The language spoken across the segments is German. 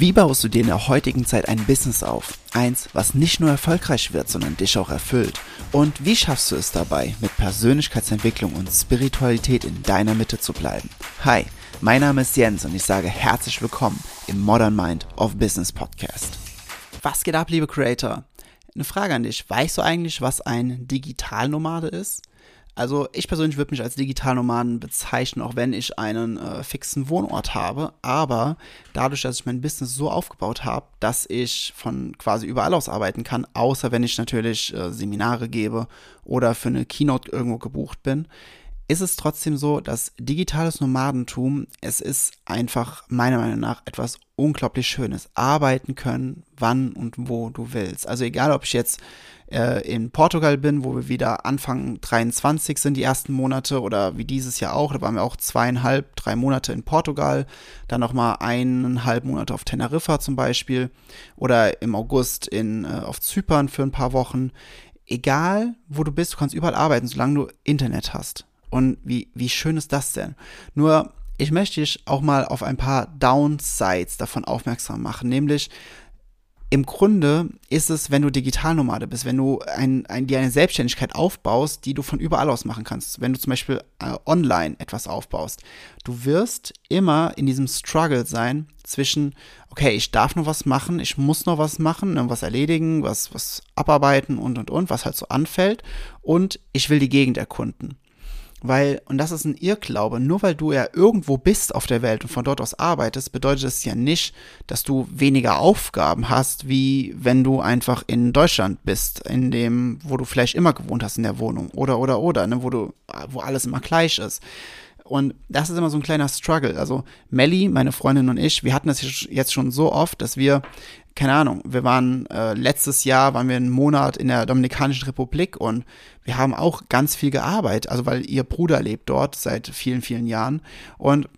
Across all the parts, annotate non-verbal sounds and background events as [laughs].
Wie baust du dir in der heutigen Zeit ein Business auf? Eins, was nicht nur erfolgreich wird, sondern dich auch erfüllt. Und wie schaffst du es dabei, mit Persönlichkeitsentwicklung und Spiritualität in deiner Mitte zu bleiben? Hi, mein Name ist Jens und ich sage herzlich willkommen im Modern Mind of Business Podcast. Was geht ab, liebe Creator? Eine Frage an dich. Weißt du eigentlich, was ein Digitalnomade ist? Also ich persönlich würde mich als Digitalnomaden bezeichnen, auch wenn ich einen äh, fixen Wohnort habe. Aber dadurch, dass ich mein Business so aufgebaut habe, dass ich von quasi überall aus arbeiten kann, außer wenn ich natürlich äh, Seminare gebe oder für eine Keynote irgendwo gebucht bin, ist es trotzdem so, dass digitales Nomadentum, es ist einfach meiner Meinung nach etwas unglaublich Schönes. Arbeiten können, wann und wo du willst. Also egal, ob ich jetzt äh, in Portugal bin, wo wir wieder Anfang 23 sind, die ersten Monate, oder wie dieses Jahr auch, da waren wir auch zweieinhalb, drei Monate in Portugal, dann nochmal eineinhalb Monate auf Teneriffa zum Beispiel, oder im August in, äh, auf Zypern für ein paar Wochen. Egal, wo du bist, du kannst überall arbeiten, solange du Internet hast. Und wie, wie schön ist das denn? Nur, ich möchte dich auch mal auf ein paar Downsides davon aufmerksam machen, nämlich im Grunde ist es, wenn du Digitalnomade bist, wenn du ein, ein, dir eine Selbstständigkeit aufbaust, die du von überall aus machen kannst, wenn du zum Beispiel äh, online etwas aufbaust, du wirst immer in diesem Struggle sein zwischen, okay, ich darf noch was machen, ich muss noch was machen, ne, was erledigen, was, was abarbeiten und und und, was halt so anfällt, und ich will die Gegend erkunden. Weil, und das ist ein Irrglaube, nur weil du ja irgendwo bist auf der Welt und von dort aus arbeitest, bedeutet es ja nicht, dass du weniger Aufgaben hast, wie wenn du einfach in Deutschland bist, in dem, wo du vielleicht immer gewohnt hast in der Wohnung. Oder, oder, oder, ne, wo du, wo alles immer gleich ist. Und das ist immer so ein kleiner Struggle. Also Melly, meine Freundin und ich, wir hatten das jetzt schon so oft, dass wir keine Ahnung, wir waren äh, letztes Jahr, waren wir einen Monat in der Dominikanischen Republik und wir haben auch ganz viel gearbeitet, also weil ihr Bruder lebt dort seit vielen, vielen Jahren und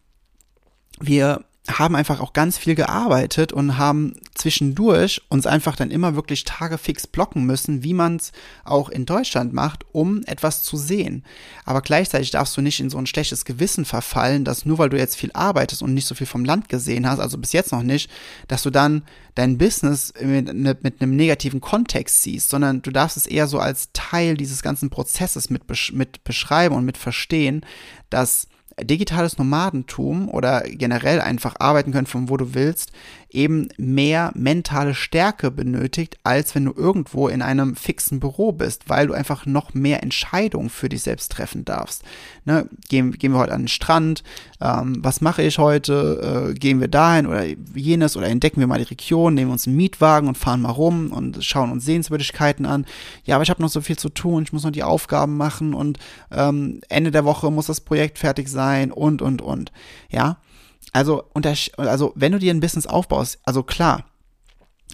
wir haben einfach auch ganz viel gearbeitet und haben zwischendurch uns einfach dann immer wirklich Tage fix blocken müssen, wie man es auch in Deutschland macht, um etwas zu sehen. Aber gleichzeitig darfst du nicht in so ein schlechtes Gewissen verfallen, dass nur weil du jetzt viel arbeitest und nicht so viel vom Land gesehen hast, also bis jetzt noch nicht, dass du dann dein Business mit, mit einem negativen Kontext siehst, sondern du darfst es eher so als Teil dieses ganzen Prozesses mit, mit beschreiben und mit verstehen, dass digitales Nomadentum oder generell einfach arbeiten können, von wo du willst, eben mehr mentale Stärke benötigt, als wenn du irgendwo in einem fixen Büro bist, weil du einfach noch mehr Entscheidungen für dich selbst treffen darfst. Ne, gehen, gehen wir heute an den Strand, ähm, was mache ich heute, äh, gehen wir dahin oder jenes oder entdecken wir mal die Region, nehmen uns einen Mietwagen und fahren mal rum und schauen uns Sehenswürdigkeiten an. Ja, aber ich habe noch so viel zu tun, ich muss noch die Aufgaben machen und ähm, Ende der Woche muss das Projekt fertig sein und, und, und. Ja, also, also wenn du dir ein Business aufbaust, also klar,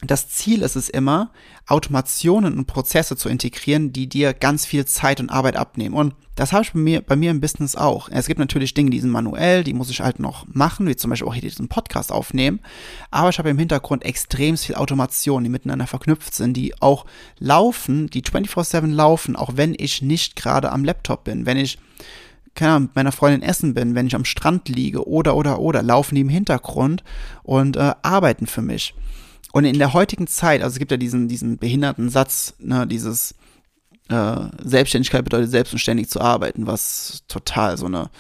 das Ziel ist es immer, Automationen und Prozesse zu integrieren, die dir ganz viel Zeit und Arbeit abnehmen. Und das habe ich bei mir, bei mir im Business auch. Es gibt natürlich Dinge, die sind manuell, die muss ich halt noch machen, wie zum Beispiel auch hier diesen Podcast aufnehmen. Aber ich habe im Hintergrund extrem viel Automation, die miteinander verknüpft sind, die auch laufen, die 24-7 laufen, auch wenn ich nicht gerade am Laptop bin. Wenn ich keine Ahnung, mit meiner Freundin essen bin, wenn ich am Strand liege oder, oder, oder, laufen die im Hintergrund und äh, arbeiten für mich. Und in der heutigen Zeit, also es gibt ja diesen, diesen behinderten Satz, ne, dieses äh, Selbstständigkeit bedeutet selbstständig zu arbeiten, was total so eine,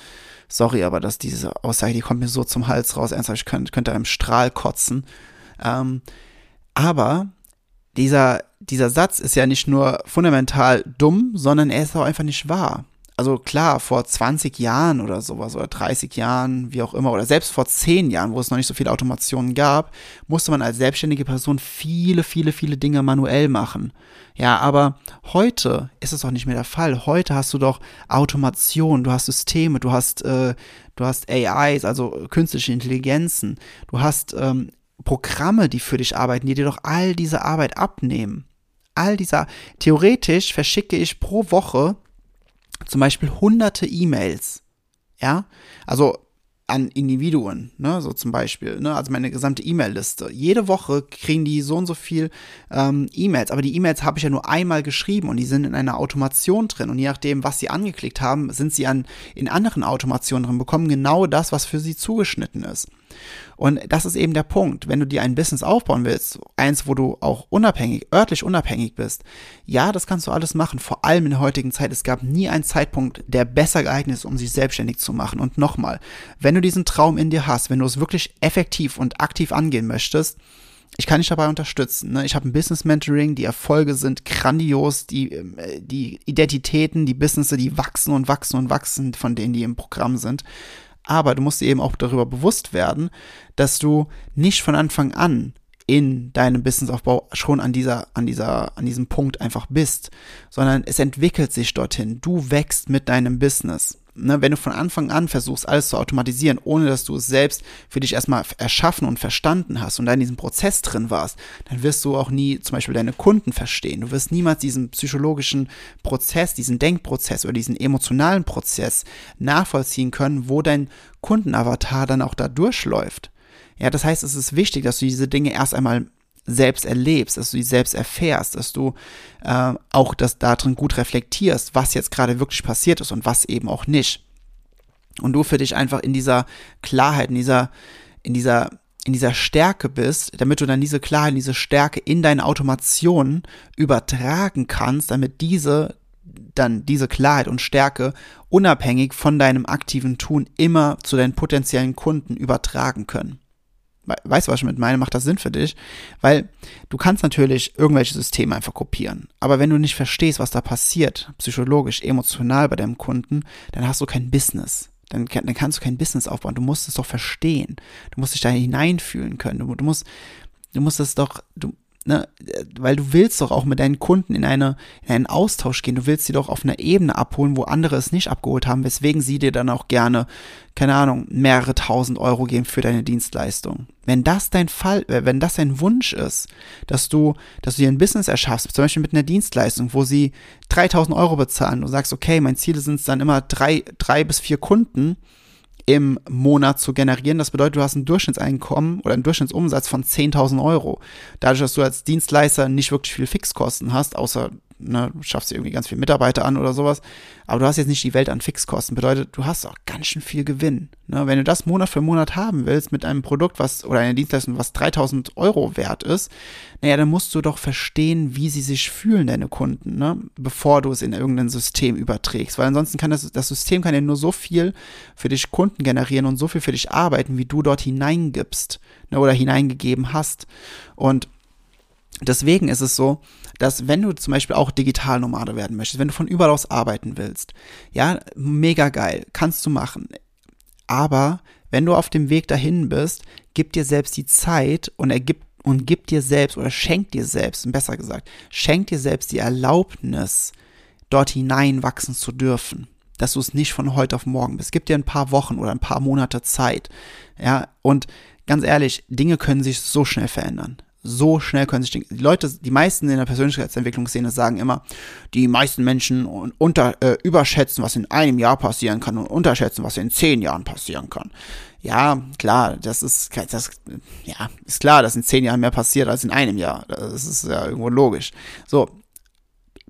sorry, aber dass diese Aussage, die kommt mir so zum Hals raus, ernsthaft, ich könnte, könnte einem Strahl kotzen. Ähm, aber dieser, dieser Satz ist ja nicht nur fundamental dumm, sondern er ist auch einfach nicht wahr also klar, vor 20 Jahren oder sowas oder 30 Jahren, wie auch immer, oder selbst vor 10 Jahren, wo es noch nicht so viele Automationen gab, musste man als selbstständige Person viele, viele, viele Dinge manuell machen. Ja, aber heute ist es auch nicht mehr der Fall. Heute hast du doch Automation, du hast Systeme, du hast, äh, du hast AIs, also künstliche Intelligenzen, du hast ähm, Programme, die für dich arbeiten, die dir doch all diese Arbeit abnehmen. All dieser, theoretisch verschicke ich pro Woche zum Beispiel hunderte E-Mails, ja, also an Individuen, ne, so zum Beispiel, ne, also meine gesamte E-Mail-Liste. Jede Woche kriegen die so und so viel ähm, E-Mails, aber die E-Mails habe ich ja nur einmal geschrieben und die sind in einer Automation drin und je nachdem, was sie angeklickt haben, sind sie an in anderen Automationen drin, bekommen genau das, was für sie zugeschnitten ist. Und das ist eben der Punkt. Wenn du dir ein Business aufbauen willst, eins, wo du auch unabhängig, örtlich unabhängig bist, ja, das kannst du alles machen, vor allem in der heutigen Zeit. Es gab nie einen Zeitpunkt, der besser geeignet ist, um sich selbstständig zu machen. Und nochmal, wenn du diesen Traum in dir hast, wenn du es wirklich effektiv und aktiv angehen möchtest, ich kann dich dabei unterstützen. Ne? Ich habe ein Business Mentoring, die Erfolge sind grandios, die, äh, die Identitäten, die Businesses, die wachsen und wachsen und wachsen von denen, die im Programm sind. Aber du musst dir eben auch darüber bewusst werden, dass du nicht von Anfang an in deinem Businessaufbau schon an dieser, an dieser, an diesem Punkt einfach bist, sondern es entwickelt sich dorthin. Du wächst mit deinem Business ne, wenn du von Anfang an versuchst, alles zu automatisieren, ohne dass du es selbst für dich erstmal erschaffen und verstanden hast und da in diesem Prozess drin warst, dann wirst du auch nie zum Beispiel deine Kunden verstehen. Du wirst niemals diesen psychologischen Prozess, diesen Denkprozess oder diesen emotionalen Prozess nachvollziehen können, wo dein Kundenavatar dann auch da durchläuft. Ja, das heißt, es ist wichtig, dass du diese Dinge erst einmal selbst erlebst, dass du die selbst erfährst, dass du äh, auch das darin gut reflektierst, was jetzt gerade wirklich passiert ist und was eben auch nicht. Und du für dich einfach in dieser Klarheit, in dieser, in dieser, in dieser Stärke bist, damit du dann diese Klarheit, diese Stärke in deine Automation übertragen kannst, damit diese dann diese Klarheit und Stärke unabhängig von deinem aktiven Tun immer zu deinen potenziellen Kunden übertragen können. Weißt du, was ich mit meine? Macht das Sinn für dich? Weil du kannst natürlich irgendwelche Systeme einfach kopieren. Aber wenn du nicht verstehst, was da passiert, psychologisch, emotional bei deinem Kunden, dann hast du kein Business. Dann, dann kannst du kein Business aufbauen. Du musst es doch verstehen. Du musst dich da hineinfühlen können. Du, du musst, du musst es doch, du, ne, weil du willst doch auch mit deinen Kunden in, eine, in einen Austausch gehen. Du willst sie doch auf einer Ebene abholen, wo andere es nicht abgeholt haben, weswegen sie dir dann auch gerne, keine Ahnung, mehrere tausend Euro geben für deine Dienstleistung. Wenn das dein Fall, äh, wenn das dein Wunsch ist, dass du, dass du dir ein Business erschaffst, zum Beispiel mit einer Dienstleistung, wo sie 3000 Euro bezahlen, du sagst, okay, mein Ziel sind es dann immer drei, drei bis vier Kunden, im Monat zu generieren. Das bedeutet, du hast ein Durchschnittseinkommen oder einen Durchschnittsumsatz von 10.000 Euro. Dadurch, dass du als Dienstleister nicht wirklich viel Fixkosten hast, außer ne, du schaffst dir irgendwie ganz viele Mitarbeiter an oder sowas, aber du hast jetzt nicht die Welt an Fixkosten. Bedeutet, du hast auch ganz schön viel Gewinn. Ne? Wenn du das Monat für Monat haben willst mit einem Produkt, was oder einer Dienstleistung, was 3000 Euro wert ist, naja, dann musst du doch verstehen, wie sie sich fühlen, deine Kunden, ne? bevor du es in irgendein System überträgst. Weil ansonsten kann das, das System kann ja nur so viel für dich Kunden generieren und so viel für dich arbeiten, wie du dort hineingibst ne? oder hineingegeben hast. Und Deswegen ist es so, dass wenn du zum Beispiel auch Digitalnomade werden möchtest, wenn du von überall aus arbeiten willst, ja, mega geil, kannst du machen. Aber wenn du auf dem Weg dahin bist, gib dir selbst die Zeit und ergib und gib dir selbst oder schenk dir selbst, besser gesagt, schenk dir selbst die Erlaubnis, dort hineinwachsen zu dürfen. Dass du es nicht von heute auf morgen bist. Gib dir ein paar Wochen oder ein paar Monate Zeit. Ja, und ganz ehrlich, Dinge können sich so schnell verändern so schnell können sich die Leute, die meisten in der Persönlichkeitsentwicklungsszene sagen immer, die meisten Menschen unter, äh, überschätzen, was in einem Jahr passieren kann und unterschätzen, was in zehn Jahren passieren kann. Ja, klar, das ist, das, ja, ist klar, dass in zehn Jahren mehr passiert als in einem Jahr. Das ist ja irgendwo logisch. So.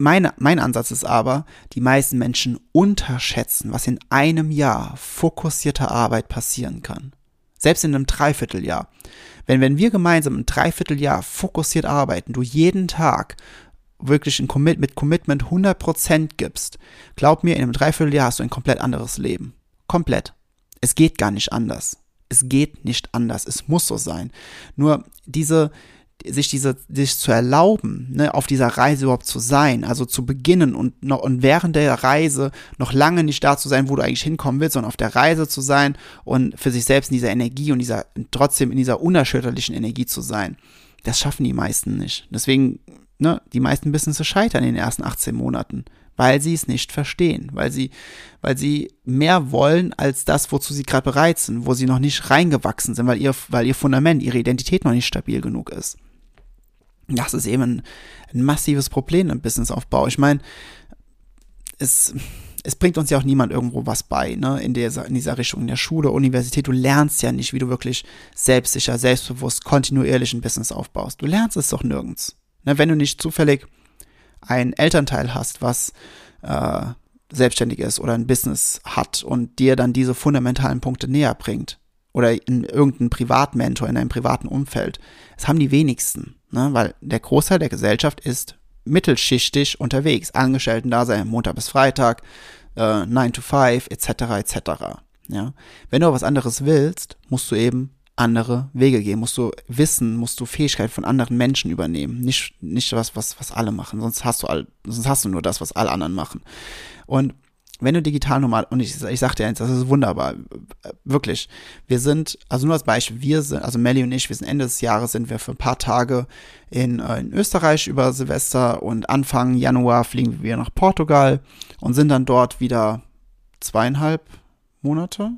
Meine, mein Ansatz ist aber, die meisten Menschen unterschätzen, was in einem Jahr fokussierter Arbeit passieren kann. Selbst in einem Dreivierteljahr. Wenn, wenn wir gemeinsam ein Dreivierteljahr fokussiert arbeiten, du jeden Tag wirklich ein Commit, mit Commitment 100% gibst, glaub mir, in einem Dreivierteljahr hast du ein komplett anderes Leben. Komplett. Es geht gar nicht anders. Es geht nicht anders. Es muss so sein. Nur diese, sich diese, sich zu erlauben, ne, auf dieser Reise überhaupt zu sein, also zu beginnen und noch, und während der Reise noch lange nicht da zu sein, wo du eigentlich hinkommen willst, sondern auf der Reise zu sein und für sich selbst in dieser Energie und dieser, trotzdem in dieser unerschütterlichen Energie zu sein. Das schaffen die meisten nicht. Deswegen, ne, die meisten Businesses scheitern in den ersten 18 Monaten, weil sie es nicht verstehen, weil sie, weil sie mehr wollen als das, wozu sie gerade bereit sind, wo sie noch nicht reingewachsen sind, weil ihr, weil ihr Fundament, ihre Identität noch nicht stabil genug ist das ist eben ein, ein massives Problem im Businessaufbau. Ich meine, es, es bringt uns ja auch niemand irgendwo was bei, ne, in dieser, in dieser Richtung, in der Schule, Universität. Du lernst ja nicht, wie du wirklich selbstsicher, selbstbewusst, kontinuierlich ein Business aufbaust. Du lernst es doch nirgends. Ne, wenn du nicht zufällig ein Elternteil hast, was äh, selbstständig ist oder ein Business hat und dir dann diese fundamentalen Punkte näher bringt oder in irgendeinen Privatmentor in einem privaten Umfeld. Das haben die wenigsten, ne? weil der Großteil der Gesellschaft ist mittelschichtig unterwegs, Angestellten da sein, Montag bis Freitag, äh, 9 to 5, etc., etc. Ja? Wenn du was anderes willst, musst du eben andere Wege gehen, musst du Wissen, musst du Fähigkeit von anderen Menschen übernehmen, nicht, nicht was, was, was alle machen, sonst hast du all, sonst hast du nur das, was alle anderen machen. Und wenn du digital normal, und ich, ich sag dir eins, das ist wunderbar, wirklich. Wir sind, also nur als Beispiel, wir sind, also Melly und ich, wir sind Ende des Jahres, sind wir für ein paar Tage in, äh, in Österreich über Silvester und Anfang Januar fliegen wir nach Portugal und sind dann dort wieder zweieinhalb Monate,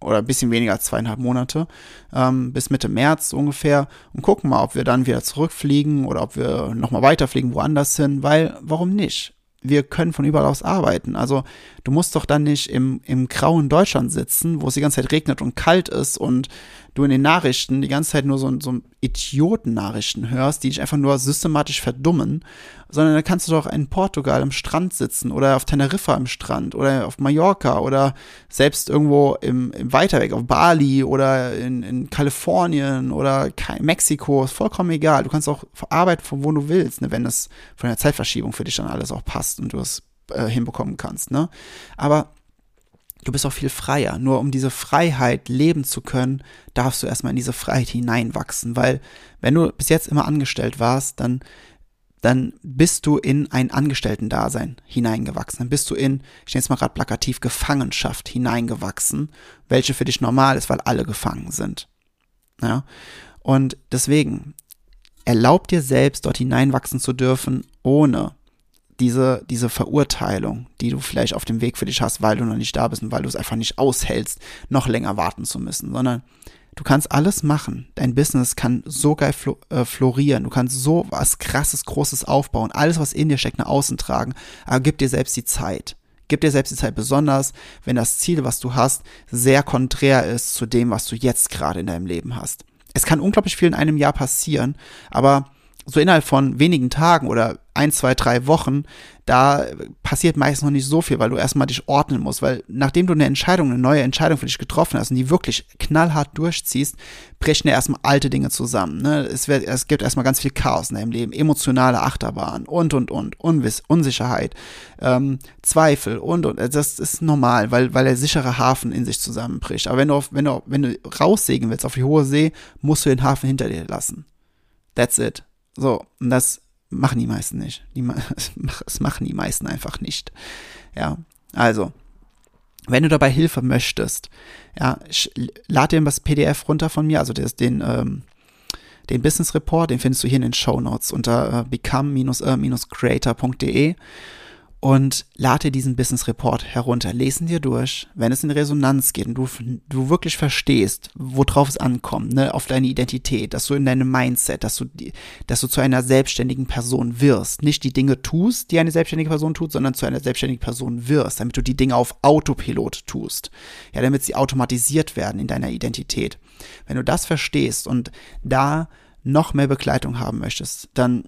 oder ein bisschen weniger als zweieinhalb Monate, ähm, bis Mitte März ungefähr und gucken mal, ob wir dann wieder zurückfliegen oder ob wir nochmal weiterfliegen woanders hin, weil warum nicht? Wir können von überall aus arbeiten. Also du musst doch dann nicht im, im grauen Deutschland sitzen, wo es die ganze Zeit regnet und kalt ist und du in den Nachrichten die ganze Zeit nur so, so Idioten-Nachrichten hörst, die dich einfach nur systematisch verdummen, sondern dann kannst du doch in Portugal am Strand sitzen oder auf Teneriffa am Strand oder auf Mallorca oder selbst irgendwo im, im weiter weg, auf Bali oder in, in Kalifornien oder Mexiko, ist vollkommen egal. Du kannst auch arbeiten von wo du willst, ne, wenn das von der Zeitverschiebung für dich dann alles auch passt und du es äh, hinbekommen kannst. Ne? Aber du bist auch viel freier. Nur um diese Freiheit leben zu können, darfst du erstmal in diese Freiheit hineinwachsen, weil wenn du bis jetzt immer angestellt warst, dann dann bist du in ein Angestellten-Dasein hineingewachsen. Dann bist du in, ich nenne es mal gerade plakativ, Gefangenschaft hineingewachsen, welche für dich normal ist, weil alle gefangen sind. Ja? Und deswegen, erlaub dir selbst, dort hineinwachsen zu dürfen, ohne diese, diese Verurteilung, die du vielleicht auf dem Weg für dich hast, weil du noch nicht da bist und weil du es einfach nicht aushältst, noch länger warten zu müssen, sondern du kannst alles machen. Dein Business kann so geil flo äh, florieren. Du kannst so was krasses, großes aufbauen. Alles, was in dir steckt, nach außen tragen. Aber gib dir selbst die Zeit. Gib dir selbst die Zeit, besonders wenn das Ziel, was du hast, sehr konträr ist zu dem, was du jetzt gerade in deinem Leben hast. Es kann unglaublich viel in einem Jahr passieren, aber so innerhalb von wenigen Tagen oder ein, zwei, drei Wochen, da passiert meist noch nicht so viel, weil du erstmal dich ordnen musst, weil nachdem du eine Entscheidung, eine neue Entscheidung für dich getroffen hast und die wirklich knallhart durchziehst, brechen ja erstmal alte Dinge zusammen. Ne? Es, wird, es gibt erstmal ganz viel Chaos in deinem Leben, emotionale Achterbahn und, und, und, Unwiss, Unsicherheit, ähm, Zweifel und, und. Das ist normal, weil, weil der sichere Hafen in sich zusammenbricht. Aber wenn du, auf, wenn, du, wenn du raussegeln willst auf die hohe See, musst du den Hafen hinter dir lassen. That's it. So, und das machen die meisten nicht. Die, das [laughs] machen die meisten einfach nicht. Ja, also, wenn du dabei Hilfe möchtest, ja, lade dir das PDF runter von mir, also das, den, ähm, den Business Report, den findest du hier in den Show Notes unter äh, become-creator.de und lade diesen Business Report herunter, lesen dir durch, wenn es in Resonanz geht und du, du wirklich verstehst, worauf es ankommt, ne, auf deine Identität, dass du in deinem Mindset, dass du, dass du zu einer selbstständigen Person wirst, nicht die Dinge tust, die eine selbstständige Person tut, sondern zu einer selbstständigen Person wirst, damit du die Dinge auf Autopilot tust, ja, damit sie automatisiert werden in deiner Identität. Wenn du das verstehst und da noch mehr Begleitung haben möchtest, dann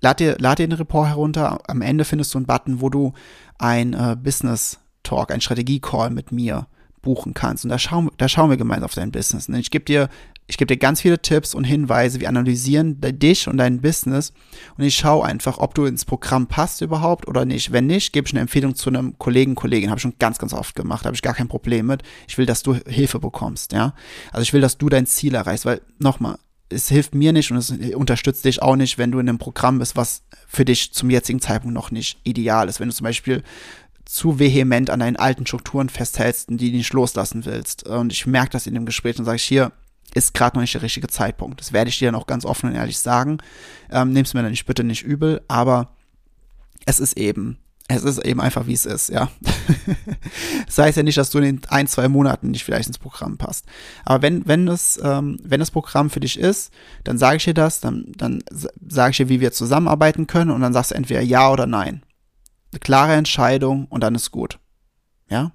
Lad dir, lad dir den Report herunter. Am Ende findest du einen Button, wo du ein äh, Business Talk, ein Strategie-Call mit mir buchen kannst. Und da schauen, da schauen wir gemeinsam auf dein Business. Und ich gebe dir, ich gebe dir ganz viele Tipps und Hinweise. Wir analysieren dich und dein Business. Und ich schaue einfach, ob du ins Programm passt überhaupt oder nicht. Wenn nicht, gebe ich eine Empfehlung zu einem Kollegen, Kollegin. Habe ich schon ganz, ganz oft gemacht. Habe ich gar kein Problem mit. Ich will, dass du Hilfe bekommst. Ja, also ich will, dass du dein Ziel erreichst. Weil nochmal, es hilft mir nicht und es unterstützt dich auch nicht, wenn du in einem Programm bist, was für dich zum jetzigen Zeitpunkt noch nicht ideal ist. Wenn du zum Beispiel zu vehement an deinen alten Strukturen festhältst und die nicht loslassen willst. Und ich merke das in dem Gespräch und sage ich hier, ist gerade noch nicht der richtige Zeitpunkt. Das werde ich dir dann auch ganz offen und ehrlich sagen. Ähm, Nimm's mir dann nicht bitte nicht übel, aber es ist eben es ist eben einfach, wie es ist, ja. [laughs] das heißt ja nicht, dass du in ein, zwei Monaten nicht vielleicht ins Programm passt. Aber wenn, wenn das, ähm, wenn das Programm für dich ist, dann sage ich dir das, dann, dann sage ich dir, wie wir zusammenarbeiten können und dann sagst du entweder ja oder nein. Eine klare Entscheidung und dann ist gut. Ja?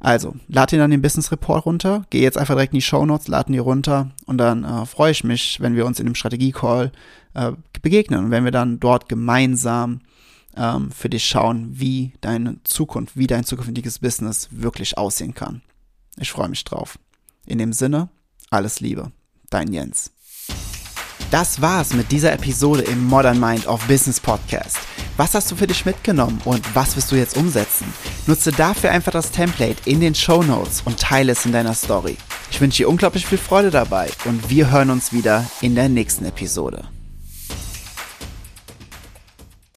Also, lad dir dann den Business Report runter, geh jetzt einfach direkt in die Show Notes, lad ihn dir runter und dann äh, freue ich mich, wenn wir uns in dem Strategie-Call äh, begegnen und wenn wir dann dort gemeinsam ähm, für dich schauen, wie deine Zukunft, wie dein zukünftiges Business wirklich aussehen kann. Ich freue mich drauf. In dem Sinne, alles Liebe. Dein Jens. Das war's mit dieser Episode im Modern Mind of Business Podcast. Was hast du für dich mitgenommen und was wirst du jetzt umsetzen? Nutze dafür einfach das Template in den Show Notes und teile es in deiner Story. Ich wünsche dir unglaublich viel Freude dabei und wir hören uns wieder in der nächsten Episode.